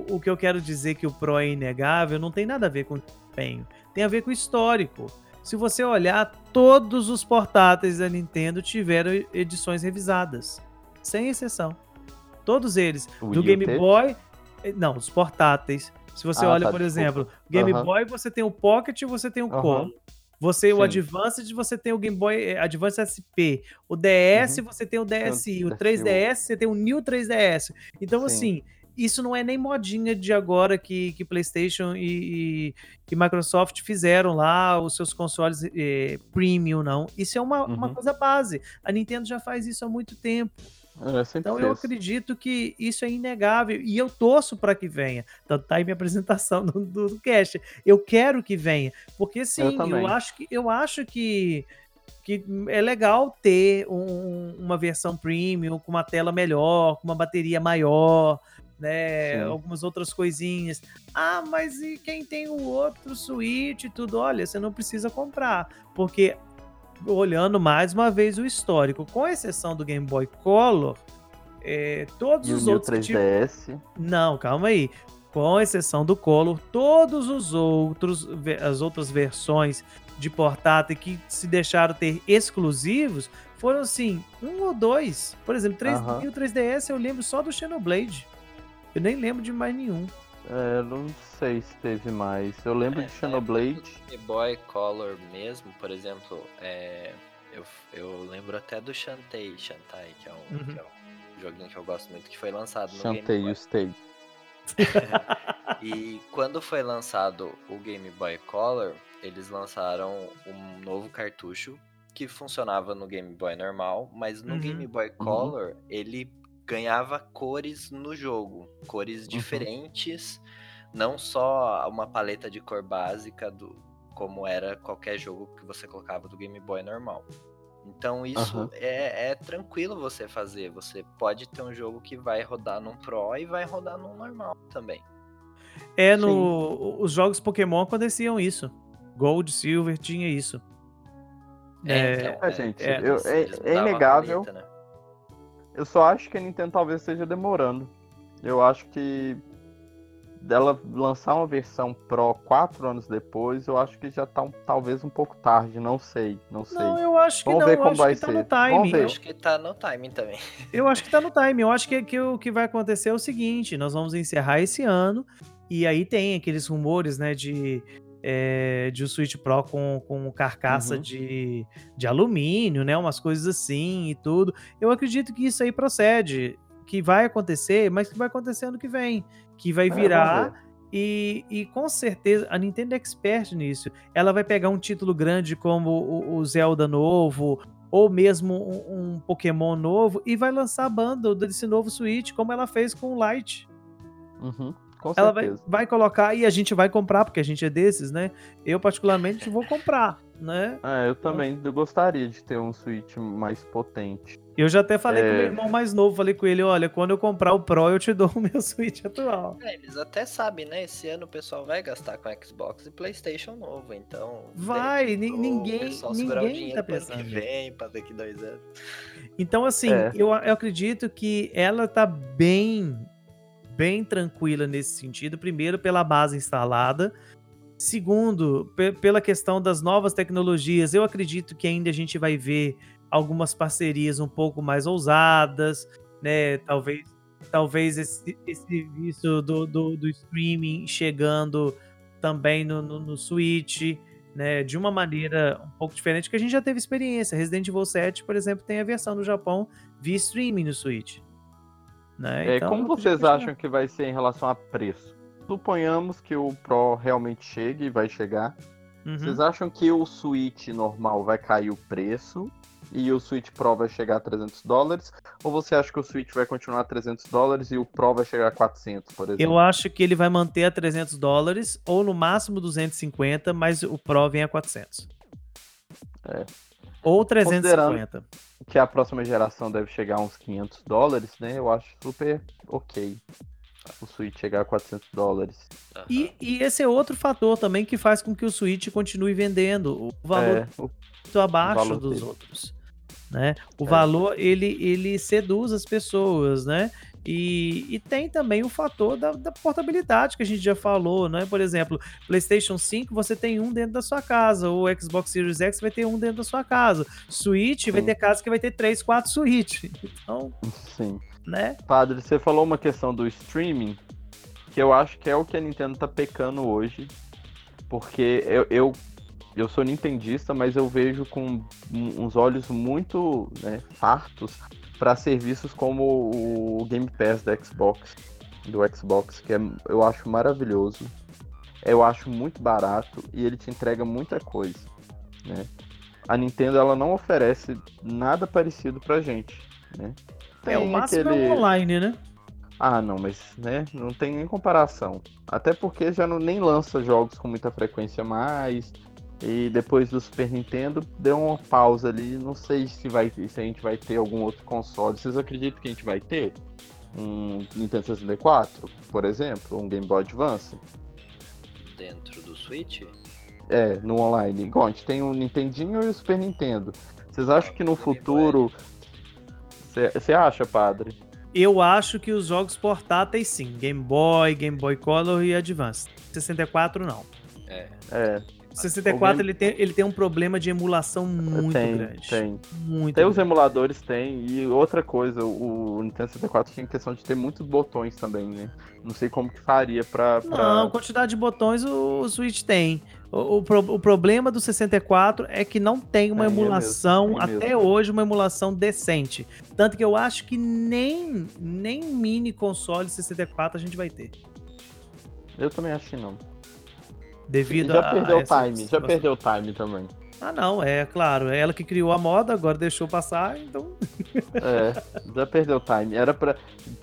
o, que eu quero dizer que o Pro é inegável não tem nada a ver com desempenho, tem a ver com o histórico. Se você olhar, todos os portáteis da Nintendo tiveram edições revisadas, sem exceção. Todos eles. O do Game Boy. Eh, não, os portáteis. Se você ah, olha, tá, por desculpa. exemplo, Game Boy, você tem o Pocket e você tem o Color. Você, Sim. o Advanced, você tem o Game Boy eh, Advance SP. O DS, uhum. você tem o DSi. O 3DS, você tem o New 3DS. Então, Sim. assim, isso não é nem modinha de agora que, que PlayStation e, e, e Microsoft fizeram lá os seus consoles eh, premium, não. Isso é uma, uhum. uma coisa base. A Nintendo já faz isso há muito tempo. É, então eu acredito que isso é inegável e eu torço para que venha. Tanto tá aí minha apresentação do, do, do cast. Eu quero que venha, porque sim, eu, eu acho que eu acho que que é legal ter um, uma versão premium com uma tela melhor, com uma bateria maior, né? Sim. Algumas outras coisinhas. Ah, mas e quem tem o outro Switch e tudo? Olha, você não precisa comprar, porque olhando mais uma vez o histórico, com exceção do Game Boy Color, é, todos e os outros. 3DS. Não, calma aí. Com exceção do Color, todos os outros, as outras versões de portátil que se deixaram ter exclusivos foram assim, um ou dois. Por exemplo, 3, uh -huh. o 3DS eu lembro só do Xenoblade. Eu nem lembro de mais nenhum. É, não sei se teve mais. Eu lembro é, de Xenoblade. Game Boy Color mesmo, por exemplo, é, eu, eu lembro até do Shantae, Shantae que, é um, uhum. que é um joguinho que eu gosto muito, que foi lançado no Shantae Game Boy. Stage. e quando foi lançado o Game Boy Color, eles lançaram um novo cartucho que funcionava no Game Boy normal, mas no uhum. Game Boy uhum. Color uhum. ele ganhava cores no jogo, cores uhum. diferentes, não só uma paleta de cor básica do como era qualquer jogo que você colocava do Game Boy normal. Então isso uhum. é, é, tranquilo você fazer. Você pode ter um jogo que vai rodar num Pro e vai rodar num normal também. É, no, Sim. os jogos Pokémon aconteciam isso. Gold, Silver tinha isso. É, é, então, é gente, é, eu, é, é inegável. Paleta, né? Eu só acho que a Nintendo talvez esteja demorando. Eu acho que dela lançar uma versão Pro quatro anos depois, eu acho que já tá um, talvez um pouco tarde, não sei, não sei. Não, eu acho que Vamos não, ver como vai tá ser. no timing. Eu acho que tá no timing também. Eu acho que tá no timing. Eu acho que, que o que vai acontecer é o seguinte, nós vamos encerrar esse ano e aí tem aqueles rumores, né, de é, de um Switch Pro com, com carcaça uhum. de, de alumínio, né? Umas coisas assim e tudo. Eu acredito que isso aí procede, que vai acontecer, mas que vai acontecer ano que vem. Que vai é, virar. É, e, e, com certeza a Nintendo é expert nisso. Ela vai pegar um título grande como o, o Zelda novo, ou mesmo um, um, Pokémon novo, e vai lançar a bundle desse novo Switch, como ela fez com o Lite. Uhum. Com ela vai, vai colocar e a gente vai comprar, porque a gente é desses, né? Eu, particularmente, vou comprar, né? É, eu também eu gostaria de ter um Switch mais potente. Eu já até falei é... com o meu irmão mais novo, falei com ele, olha, quando eu comprar o Pro, eu te dou o meu Switch atual. É, eles até sabem, né? Esse ano o pessoal vai gastar com Xbox e Playstation novo, então... Vai, ninguém, ninguém tá pensando. Que vem, pra daqui dois anos. Então, assim, é. eu, eu acredito que ela tá bem, bem tranquila nesse sentido. Primeiro, pela base instalada. Segundo, pela questão das novas tecnologias, eu acredito que ainda a gente vai ver algumas parcerias um pouco mais ousadas, né? Talvez, talvez esse, esse serviço do, do, do streaming chegando também no, no, no Switch, né? De uma maneira um pouco diferente, que a gente já teve experiência. Resident Evil 7, por exemplo, tem a versão do Japão via streaming no Switch. Né? Então, é, como vocês acham que vai ser em relação a preço? Suponhamos que o Pro realmente chegue e vai chegar. Uhum. Vocês acham que o Switch normal vai cair o preço e o Switch Pro vai chegar a 300 dólares? Ou você acha que o Switch vai continuar a 300 dólares e o Pro vai chegar a 400, por exemplo? Eu acho que ele vai manter a 300 dólares ou no máximo 250, mas o Pro vem a 400. É. Ou 350. Que a próxima geração deve chegar a uns 500 dólares, né? Eu acho super ok o Switch chegar a 400 dólares. E, e, esse é outro fator também que faz com que o Switch continue vendendo. O valor é, o, muito abaixo valor dos dele. outros né? O é. valor ele, ele seduz as pessoas, né? E, e tem também o fator da, da, portabilidade que a gente já falou, né? Por exemplo, PlayStation 5 você tem um dentro da sua casa, o Xbox Series X vai ter um dentro da sua casa, Switch Sim. vai ter casa que vai ter três, quatro Switch. Então, Sim. né? Padre, você falou uma questão do streaming que eu acho que é o que a Nintendo tá pecando hoje, porque eu, eu eu sou nintendista, mas eu vejo com uns olhos muito né, fartos para serviços como o Game Pass da Xbox, do Xbox, que é, eu acho maravilhoso. Eu acho muito barato e ele te entrega muita coisa, né? A Nintendo ela não oferece nada parecido pra gente, né? Tem é, o máximo aquele... é online, né? Ah, não, mas né, não tem nem comparação. Até porque já não, nem lança jogos com muita frequência mais. E depois do Super Nintendo deu uma pausa ali. Não sei se, vai, se a gente vai ter algum outro console. Vocês acreditam que a gente vai ter? Um Nintendo 64, por exemplo? Um Game Boy Advance? Dentro do Switch? É, no online. Igual, a gente tem o Nintendinho e o Super Nintendo. Vocês acham que no futuro. Você acha, padre? Eu acho que os jogos portáteis sim. Game Boy, Game Boy Color e Advance. 64 não. É. É. O 64 ele, tem, ele tem um problema de emulação muito tem, grande. Tem. Muito tem grande. os emuladores, tem. E outra coisa, o Nintendo 64 tinha questão de ter muitos botões também, né? Não sei como que faria pra. pra... Não, quantidade de botões o, o Switch tem. O, o, o, problema do 64 é que não tem uma é, emulação, é mesmo, é até mesmo. hoje, uma emulação decente. Tanto que eu acho que nem, nem mini console 64 a gente vai ter. Eu também acho que não. Devido já a. Perdeu o time, já perdeu o time também. Ah, não, é claro. É ela que criou a moda, agora deixou passar, então. é, já perdeu o time. Era para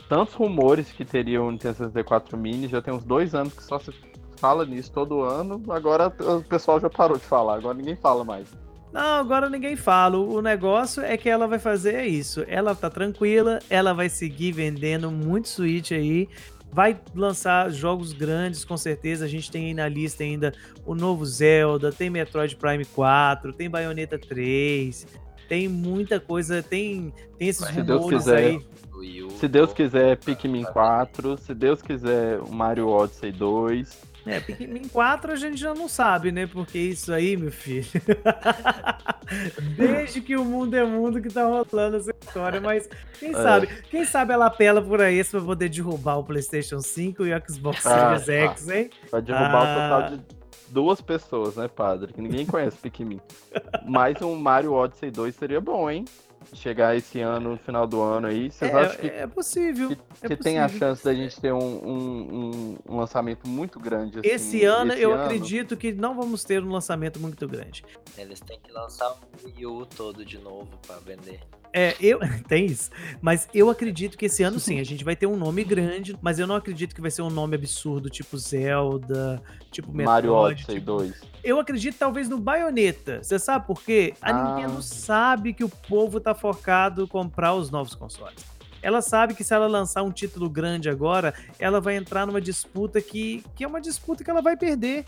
Tantos rumores que teriam o Nintendo 64 Mini, já tem uns dois anos que só se fala nisso todo ano. Agora o pessoal já parou de falar, agora ninguém fala mais. Não, agora ninguém fala. O negócio é que ela vai fazer isso. Ela tá tranquila, ela vai seguir vendendo muito Switch aí. Vai lançar jogos grandes, com certeza. A gente tem aí na lista ainda o novo Zelda, tem Metroid Prime 4, tem Bayonetta 3, tem muita coisa, tem, tem esses se Deus quiser, aí. Se Deus quiser, Pikmin 4, se Deus quiser, o Mario Odyssey 2. É, Pikmin 4 a gente já não sabe, né? Porque isso aí, meu filho. Desde que o mundo é mundo que tá rolando essa história, mas quem é. sabe? Quem sabe ela apela por aí pra poder derrubar o PlayStation 5 e o Xbox ah, Series ah, X, hein? Vai derrubar ah. o total de duas pessoas, né, padre? Que ninguém conhece Pikmin. Mais um Mario Odyssey 2 seria bom, hein? Chegar esse ano, no final do ano aí, vocês é, acham que, é possível, que, é que possível. tem a chance da gente ter um, um, um lançamento muito grande? Assim, esse ano esse eu ano? acredito que não vamos ter um lançamento muito grande. Eles têm que lançar o Wii U todo de novo para vender. É, eu. Tem isso. Mas eu acredito que esse ano sim, a gente vai ter um nome grande, mas eu não acredito que vai ser um nome absurdo, tipo Zelda, tipo Metroid. Mario Odyssey tipo... 2. Eu acredito talvez no Bayonetta. Você sabe por quê? A Ah. Nintendo sabe que o povo tá focado em comprar os novos consoles. Ela sabe que se ela lançar um título grande agora, ela vai entrar numa disputa que, que é uma disputa que ela vai perder.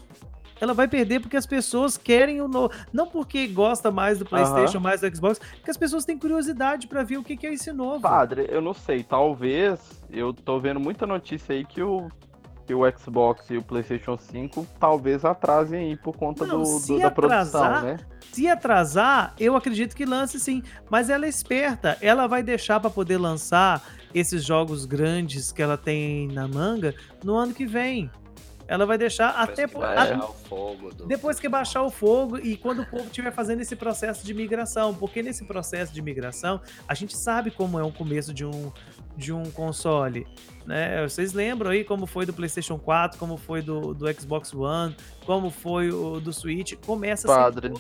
Ela vai perder porque as pessoas querem o novo. Não porque gosta mais do PlayStation, mais do Xbox, porque as pessoas têm curiosidade pra ver o que que é esse novo. Padre, eu não sei, talvez. Eu tô vendo muita notícia aí que o, que o Xbox e o PlayStation 5 talvez atrasem aí por conta Não, do, do- da produção, atrasar, né? Se atrasar, eu acredito que lance sim. Mas ela é esperta. Ela vai deixar pra poder lançar esses jogos grandes que ela tem na manga no ano que vem. Ela vai deixar Depois até que por- baixar a- o fogo do- depois que baixar o fogo e quando o povo estiver fazendo esse processo de migração, porque nesse processo de migração a gente sabe como é o começo de um de um console, né? Vocês lembram aí como foi do PlayStation 4, como foi do, do Xbox One, como foi o do Switch? Começa assim, Padre,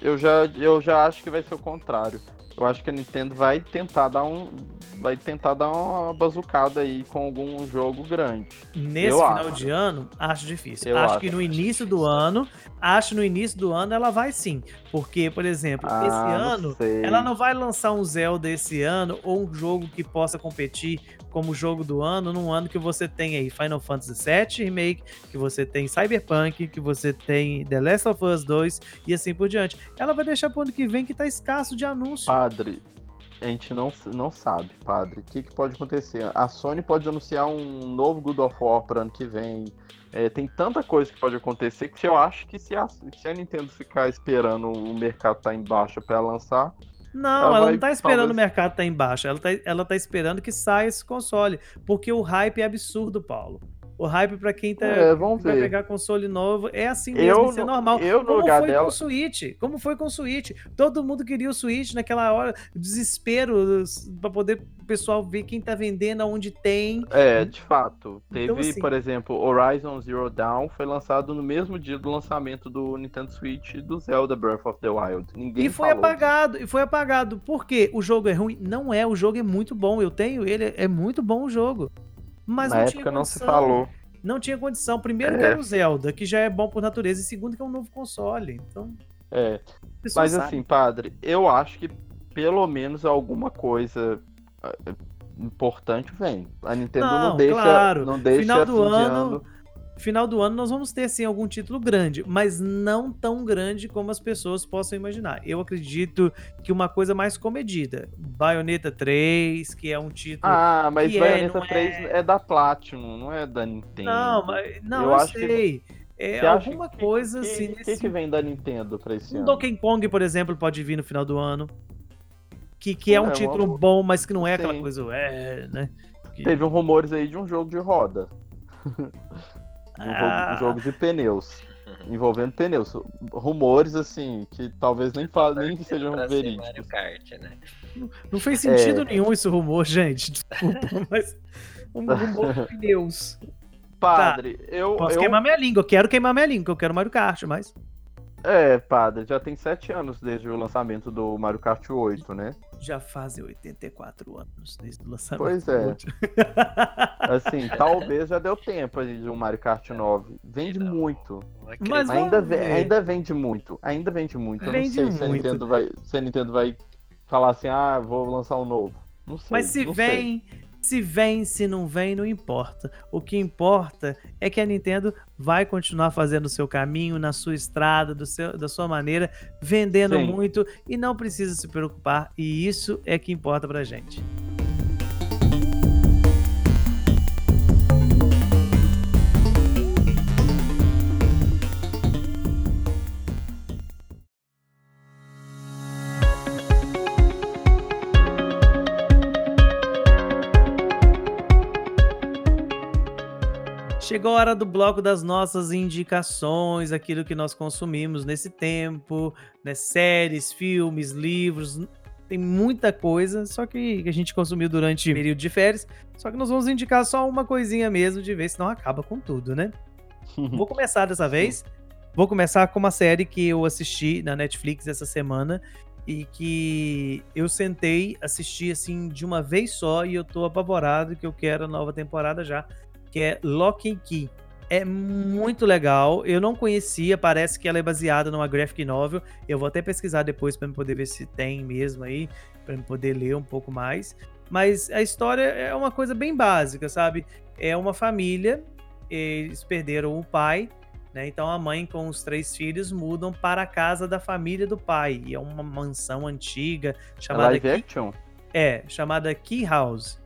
eu já, eu já acho que vai ser o contrário. Eu acho que a Nintendo vai tentar dar um. Vai tentar dar uma bazucada aí com algum jogo grande. Nesse Eu final acho. de ano, acho difícil. Acho, acho. que no início do ano, acho no início do ano ela vai sim. Porque, por exemplo, esse Ah, não ano, sei. ela não vai lançar um Zelda esse ano ou um jogo que possa competir como jogo do ano, num ano que você tem aí Final Fantasy VII Remake, que você tem Cyberpunk, que você tem The Last of Us 2 e assim por diante. Ela vai deixar pro ano que vem que tá escasso de anúncio. Padre, a gente não, não sabe, padre. O que, que pode acontecer? A Sony pode anunciar um novo God of War para ano que vem. É, tem tanta coisa que pode acontecer que eu acho que se a, se a Nintendo ficar esperando o mercado estar em baixa para lançar, Não, Ela ela vai, não tá esperando talvez- o mercado tá embaixo, ela tá, ela tá esperando que saia esse console, porque o hype é absurdo, Paulo. O hype pra quem tá, É, vamos vai ver. pegar console novo é assim mesmo, Eu isso é no- normal. eu no Como lugar foi com dela- o Switch? Como foi com o Switch? Todo mundo queria o Switch naquela hora, desespero pra poder o pessoal ver quem tá vendendo, aonde tem. É, de fato. Teve, Então, assim- por exemplo, Horizon Zero Dawn foi lançado no mesmo dia do lançamento do Nintendo Switch do Zelda Breath of the Wild. Ninguém E foi falou. apagado, e foi apagado. Por quê? O jogo é ruim? Não é, o jogo é muito bom. Eu tenho ele, é muito bom o jogo. Mas Na não época tinha não se condição. falou. Não tinha condição. Primeiro É. que era o Zelda, que já é bom por natureza, e segundo que é um novo console. Então, É. Mas sabe. assim, padre, eu acho que pelo menos alguma coisa eh, importante vem. A Nintendo não, Não, deixa, claro. não deixa Final do ano- final do ano nós vamos ter sim algum título grande, mas não tão grande como as pessoas possam imaginar. Eu acredito que uma coisa mais comedida. Bayonetta 3, que é um título. Ah, mas que é, Bayonetta não 3 é... da Platinum, não é da Nintendo. não, mas não, eu eu, acho que- sei. É Você acha alguma que- coisa que, assim que, nesse que vem da Nintendo pra esse Um ano? Donkey Kong, por exemplo, pode vir no final do ano. Que, que é um É, título vamos- bom, mas que não é aquela Sim. coisa, é, né? Que- Teve um rumores aí de um jogo de roda. um, Ah. jogo, um jogo de pneus. Envolvendo pneus. Rumores, assim, que talvez nem, fa- nem sejam Mario verídicos. Kart, né? Não fez sentido É. nenhum esse rumor, gente. Desculpa, mas. Um rumor de pneus. Padre, eu. Posso eu queimar minha língua, eu quero queimar minha língua, eu quero Mario Kart, mas. É, padre, já tem sete anos desde o lançamento do Mario Kart 8, né? Já fazem 84 anos desde o lançamento. Pois é. Assim, talvez já deu tempo aí de um Mario Kart 9. Vende Não. muito. Não Mas Ainda, ve- ainda vende muito. Ainda vende muito. Eu Vende não sei se a, muito. Nintendo vai, se a Nintendo vai falar assim, ah, vou lançar um novo. Não sei. Mas se não sei. Se vem, se não vem, não importa. O que importa é que a Nintendo vai continuar fazendo o seu caminho, na sua estrada, do seu, da sua maneira, vendendo Sim. muito e não precisa se preocupar. E isso é que importa pra gente. Chegou a hora do bloco das nossas indicações, aquilo que nós consumimos nesse tempo, né? Séries, filmes, livros, tem muita coisa, só que a gente consumiu durante o período de férias. Só que nós vamos indicar só uma coisinha mesmo de ver se não acaba com tudo, né? Vou começar dessa vez. Vou começar com uma série que eu assisti na Netflix essa semana, e que eu sentei, assisti assim de uma vez só e eu tô apavorado que eu quero a nova temporada já, que é Lock and Key. É muito legal. Eu não conhecia, parece que ela é baseada numa graphic novel. Eu vou até pesquisar depois para poder ver se tem mesmo aí, para poder ler um pouco mais. Mas a história é uma coisa bem básica, sabe? É uma família, eles perderam o pai, né? Então a mãe com os três filhos mudam para a casa da família do pai. E é uma mansão antiga chamada Live Key, action? é chamada Key House.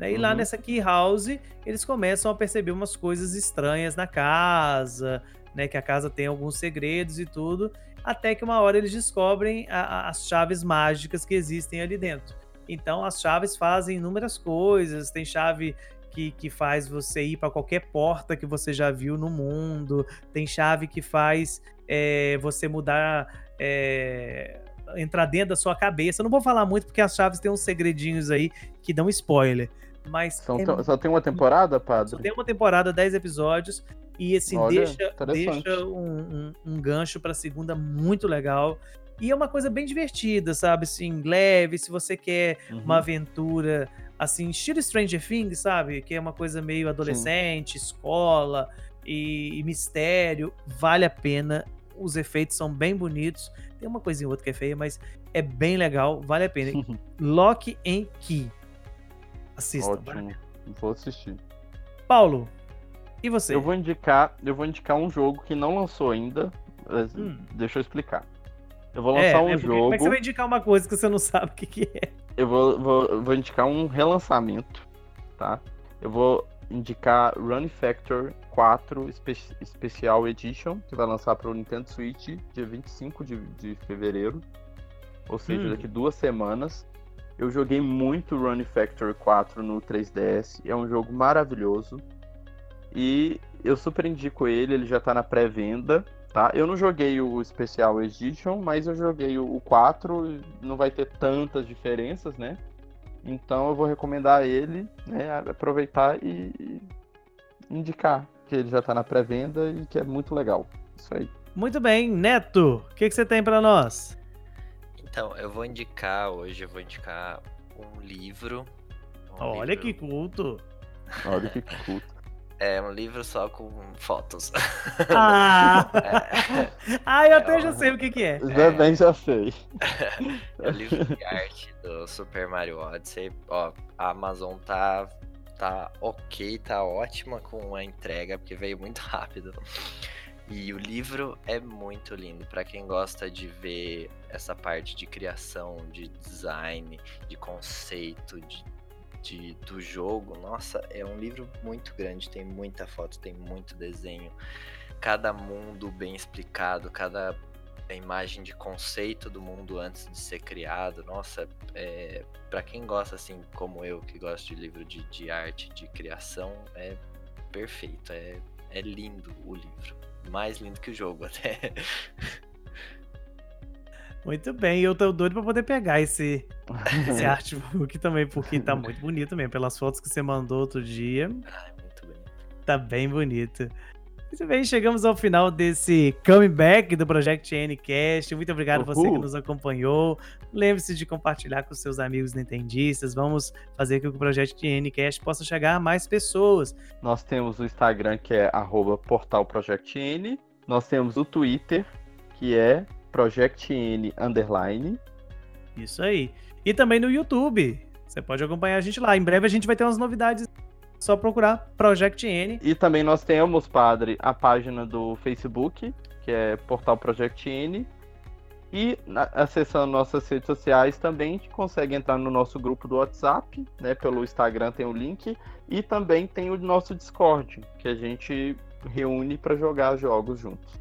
Né? E lá Uhum. nessa Key House eles começam a perceber umas coisas estranhas na casa, né? Que a casa tem alguns segredos e tudo. Até que uma hora eles descobrem a- a- as chaves mágicas que existem ali dentro. Então as chaves fazem inúmeras coisas. Tem chave que, que faz você ir para qualquer porta que você já viu no mundo. Tem chave que faz é, você mudar. é, entrar dentro da sua cabeça. Eu não vou falar muito porque as chaves têm uns segredinhos aí que dão spoiler. Mas São é Só tem uma temporada, só padre? tem uma temporada, 10 episódios. E assim, Olha, deixa, deixa um, um- um gancho pra segunda muito legal. E é uma coisa bem divertida, sabe? Assim, leve, se você quer Uhum. uma aventura, assim, estilo Stranger Things, sabe? Que é uma coisa meio adolescente, escola e, e mistério. Vale a pena. Os efeitos são bem bonitos. Tem uma coisinha ou outra que é feia, mas é bem legal. Vale a pena. Lock and Key. Assista. Ótimo. Vou assistir. Paulo, e você? Eu vou indicar, eu vou indicar um jogo que não lançou ainda. Hum. Deixa eu explicar. Eu vou É, lançar um né, porque jogo. Como é que você vai indicar uma coisa que você não sabe o que, que é? Eu vou, vou, vou indicar um relançamento, tá? Eu vou indicar Run Factor 4 Spe Special Edition, que vai lançar para o Nintendo Switch dia 25 de, de fevereiro. Ou seja, Hum. daqui duas semanas. Eu joguei muito Run Factor 4 no 3DS. É um jogo maravilhoso. E eu super indico ele, ele já tá na pré-venda, tá? Eu não joguei o Special Edition, mas eu joguei o o 4, e não vai ter tantas diferenças, né? Então eu vou recomendar ele, né? Aproveitar e indicar que ele já tá na pré-venda e que é muito legal. Isso aí. Muito bem, Neto, o que, que você tem pra nós? Então, eu vou indicar hoje, eu vou indicar um livro. um Olha livro- que culto. Olha que culto. É um livro só com fotos. Ah, É, ah eu até É, já sei o que, que é. Já bem, já sei. é o livro de arte do Super Mario Odyssey. Ó, a Amazon tá, tá ok, tá ótima com a entrega, porque veio muito rápido. E o livro é muito lindo para quem gosta de ver essa parte de criação, de design, de conceito, de, de- do jogo. Nossa, é um livro muito grande, tem muita foto, tem muito desenho. Cada mundo bem explicado, cada imagem de conceito do mundo antes de ser criado. Nossa, é, para quem gosta assim como eu, que gosto de livro de, de arte, de criação, é perfeito. É, é lindo o livro. Mais lindo que o jogo até. Muito bem, eu tô doido pra poder pegar esse, esse artbook também, porque tá muito bonito mesmo. Pelas fotos que você mandou outro dia, Ai, muito bem. tá bem bonito. Muito bem, chegamos ao final desse comeback do Project Ncast. Muito obrigado a você que nos acompanhou. Lembre-se de compartilhar com seus amigos nintendistas. Vamos fazer com que o Project Ncast possa chegar a mais pessoas. Nós temos o Instagram que é portalprojectn. Nós temos o Twitter, que é projectn underline. Isso aí. E também no YouTube. Você pode acompanhar a gente lá. Em breve a gente vai ter umas novidades. Só procurar Project N. E também nós temos, padre, a página do Facebook, que é Portal Project N. E na- acessando nossas redes sociais também, a gente consegue entrar no nosso grupo do WhatsApp, né? Pelo Instagram tem o link. E também tem o nosso Discord, que a gente reúne para jogar jogos juntos.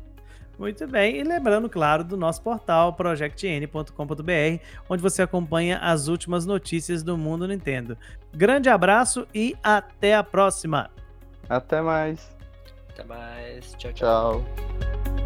Muito bem. E lembrando, claro, do nosso portal projectn.com.br, onde você acompanha as últimas notícias do mundo Nintendo. Grande abraço e até a próxima! Até mais. Até mais. tchau. tchau. Tchau.